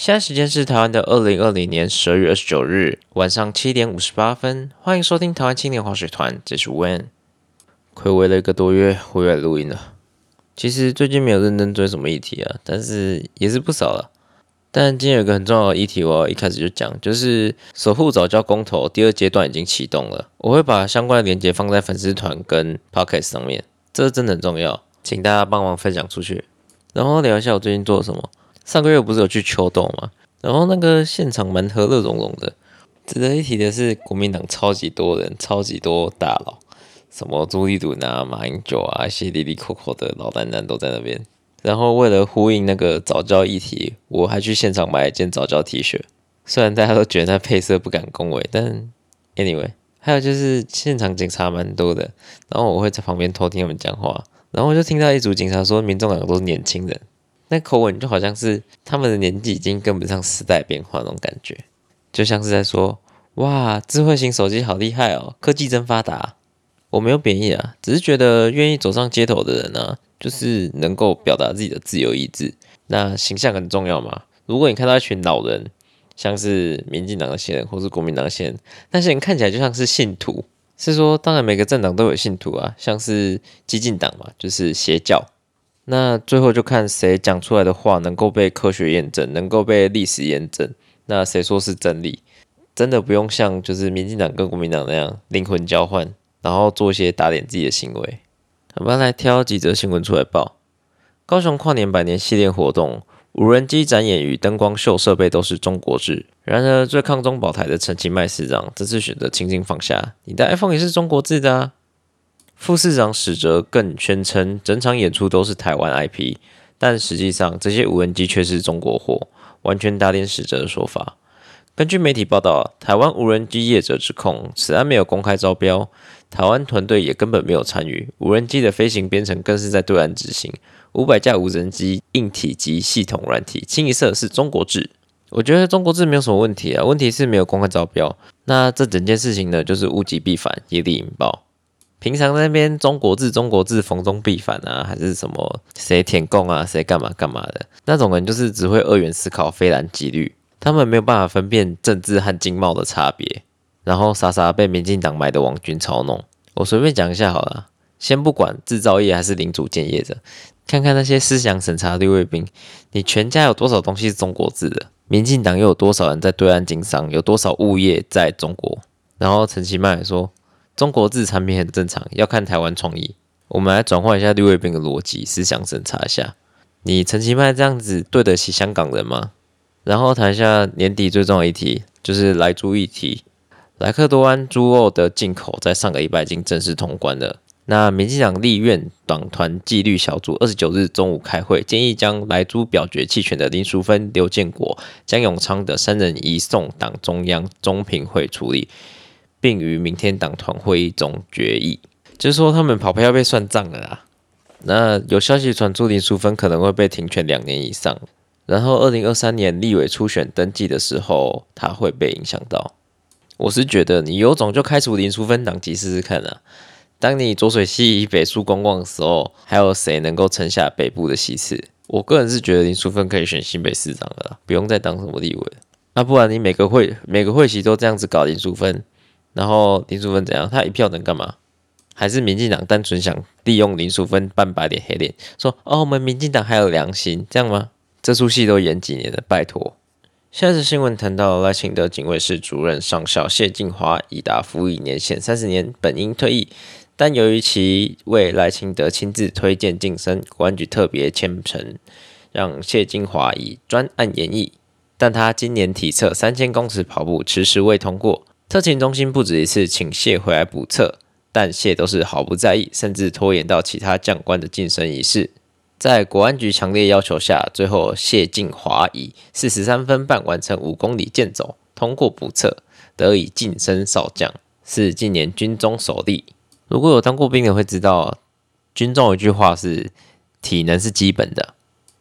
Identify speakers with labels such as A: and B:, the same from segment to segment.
A: 现在时间是台湾的二零二零年十二月二十九日晚上七点五十八分，欢迎收听台湾青年滑水团，这是 When。暌违了一个多月，回来录音了。其实最近没有认真追什么议题啊，但是也是不少了。但今天有一个很重要的议题，我要一开始就讲，就是守护早教公投第二阶段已经启动了。我会把相关的链接放在粉丝团跟 Podcast 上面，这真的很重要，请大家帮忙分享出去。然后聊一下我最近做了什么。上个月不是有去秋冬吗？然后那个现场蛮和乐融融的。值得一提的是，国民党超级多人，超级多大佬，什么朱立伦啊、马英九啊，一些里里扣扣的老男人都在那边。然后为了呼应那个早教议题，我还去现场买一件早教 T 恤。虽然大家都觉得那配色不敢恭维，但 anyway，还有就是现场警察蛮多的，然后我会在旁边偷听他们讲话，然后我就听到一组警察说，民众党都是年轻人，那口吻就好像是他们的年纪已经跟不上时代变化那种感觉，就像是在说，哇，智慧型手机好厉害哦，科技真发达。我没有贬义啊，只是觉得愿意走上街头的人呢。就是能够表达自己的自由意志，那形象很重要嘛。如果你看到一群老人，像是民进党的些人或是国民党的些人，那些人看起来就像是信徒。是说，当然每个政党都有信徒啊，像是激进党嘛，就是邪教。那最后就看谁讲出来的话能够被科学验证，能够被历史验证，那谁说是真理？真的不用像就是民进党跟国民党那样灵魂交换，然后做一些打脸自己的行为。我们来挑几则新闻出来报。高雄跨年百年系列活动，无人机展演与灯光秀设备都是中国制。然而，最抗中保台的陈其迈市长这次选择轻轻放下，你的 iPhone 也是中国制的啊。副市长史哲更宣称，整场演出都是台湾 IP，但实际上这些无人机却是中国货，完全打脸史哲的说法。根据媒体报道，台湾无人机业者指控此案没有公开招标。台湾团队也根本没有参与，无人机的飞行编程更是在对岸执行。五百架无人机硬体及系统软体清一色是中国制。我觉得中国制没有什么问题啊，问题是没有公开招标。那这整件事情呢，就是物极必反，业力引爆。平常那边中国字、中国字逢中必反啊，还是什么谁填供啊，谁干嘛干嘛的那种人，就是只会二元思考、非蓝即绿，他们没有办法分辨政治和经贸的差别。然后傻傻被民进党买的网军操弄，我随便讲一下好了。先不管制造业还是零组件业者，看看那些思想审查绿卫兵，你全家有多少东西是中国制的？民进党又有多少人在对岸经商？有多少物业在中国？然后陈其迈说，中国制产品很正常，要看台湾创意。我们来转换一下绿卫兵的逻辑，思想审查一下，你陈其迈这样子对得起香港人吗？然后谈一下年底最重要一题，就是来猪议题。莱克多安猪肉的进口在上个礼拜已经正式通关了。那民进党立院党团纪律小组二十九日中午开会，建议将莱猪表决弃权的林淑芬、刘建国、江永昌的三人移送党中央中评会处理，并于明天党团会议中决议。就是说，他们跑票被算账了啦。那有消息传出，林淑芬可能会被停权两年以上，然后二零二三年立委初选登记的时候，他会被影响到。我是觉得你有种就开除林淑芬党籍试试看啊！当你浊水溪以北输光光的时候，还有谁能够撑下北部的席次？我个人是觉得林淑芬可以选新北市长了，不用再当什么立委。那不然你每个会每个会席都这样子搞林淑芬，然后林淑芬怎样？他一票能干嘛？还是民进党单纯想利用林淑芬扮白脸黑脸，说哦我们民进党还有良心，这样吗？这出戏都演几年了，拜托。下次新闻谈到赖清德警卫室主任上校谢晋华已达服役年限三十年，本应退役，但由于其为赖清德亲自推荐晋升，公安局特别签呈，让谢金华以专案演绎。但他今年体测三千公尺跑步迟迟未通过，特勤中心不止一次请谢回来补测，但谢都是毫不在意，甚至拖延到其他将官的晋升仪式。在国安局强烈要求下，最后谢晋华以四十三分半完成五公里健走，通过补测，得以晋升少将，是近年军中首例。如果有当过兵的会知道，军中有一句话是体能是基本的，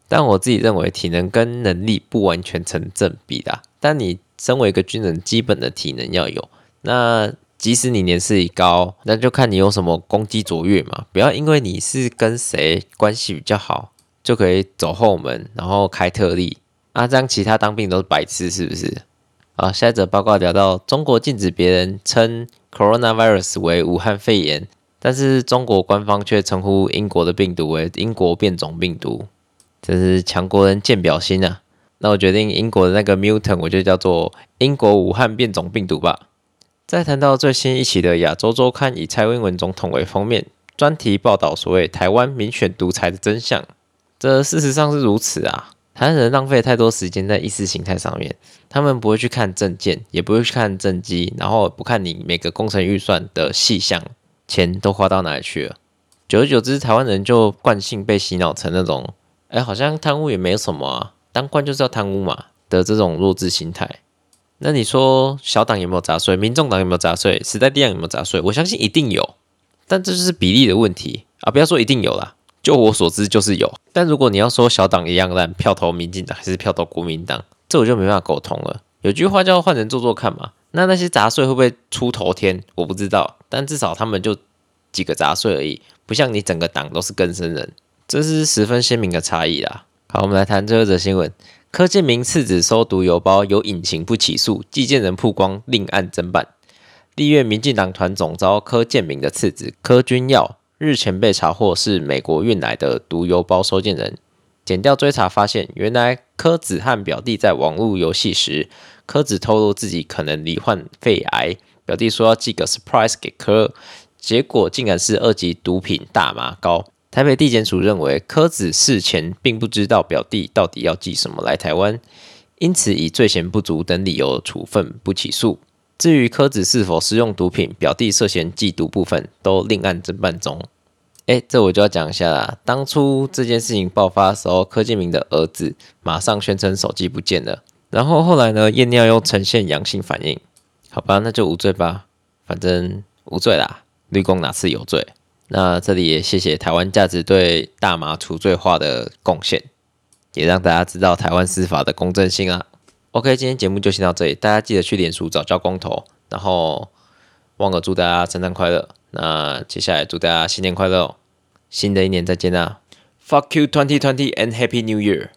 A: 但我自己认为体能跟能力不完全成正比的。但你身为一个军人，基本的体能要有。那即使你年事已高，那就看你有什么攻击卓越嘛。不要因为你是跟谁关系比较好，就可以走后门，然后开特例，啊，这样其他当兵都是白痴是不是？啊，下一则报告聊到中国禁止别人称 coronavirus 为武汉肺炎，但是中国官方却称呼英国的病毒为英国变种病毒，真是强国人见表心啊！那我决定英国的那个 mutant 我就叫做英国武汉变种病毒吧。再谈到最新一期的亚洲周刊，以蔡英文总统为封面，专题报道所谓台湾民选独裁的真相。这事实上是如此啊！台湾人浪费太多时间在意识形态上面，他们不会去看政见，也不会去看政绩，然后不看你每个工程预算的细项，钱都花到哪里去了。久而久之，台湾人就惯性被洗脑成那种，哎，好像贪污也没什么啊。当官就是要贪污嘛的这种弱智心态，那你说小党有没有杂税？民众党有没有杂税？时代力量有没有杂税？我相信一定有，但这就是比例的问题啊！不要说一定有啦，就我所知就是有。但如果你要说小党一样烂，票投民进党还是票投国民党，这我就没办法沟通了。有句话叫换人做做看嘛，那那些杂碎会不会出头天？我不知道，但至少他们就几个杂碎而已，不像你整个党都是根生人，这是十分鲜明的差异啦。好，我们来谈最后一则新闻：柯建明次子收毒邮包有隐情不起诉，寄件人曝光另案侦办。立院民进党团总召柯建明的次子柯君耀日前被查获是美国运来的毒邮包收件人。检调追查发现，原来柯子和表弟在网络游戏时，柯子透露自己可能罹患肺癌，表弟说要寄个 surprise 给柯，结果竟然是二级毒品大麻膏。台北地检署认为，柯子事前并不知道表弟到底要寄什么来台湾，因此以罪嫌不足等理由处分不起诉。至于柯子是否食用毒品，表弟涉嫌寄毒部分都另案侦办中。哎，这我就要讲一下啦。当初这件事情爆发的时候，柯建明的儿子马上宣称手机不见了，然后后来呢，验尿又呈现阳性反应。好吧，那就无罪吧，反正无罪啦，绿公哪次有罪？那这里也谢谢台湾价值对大麻除罪化的贡献，也让大家知道台湾司法的公正性啊。OK，今天节目就先到这里，大家记得去脸书找教光头，然后忘了祝大家圣诞快乐。那接下来祝大家新年快乐，新的一年再见啦！Fuck you, twenty twenty and happy New Year！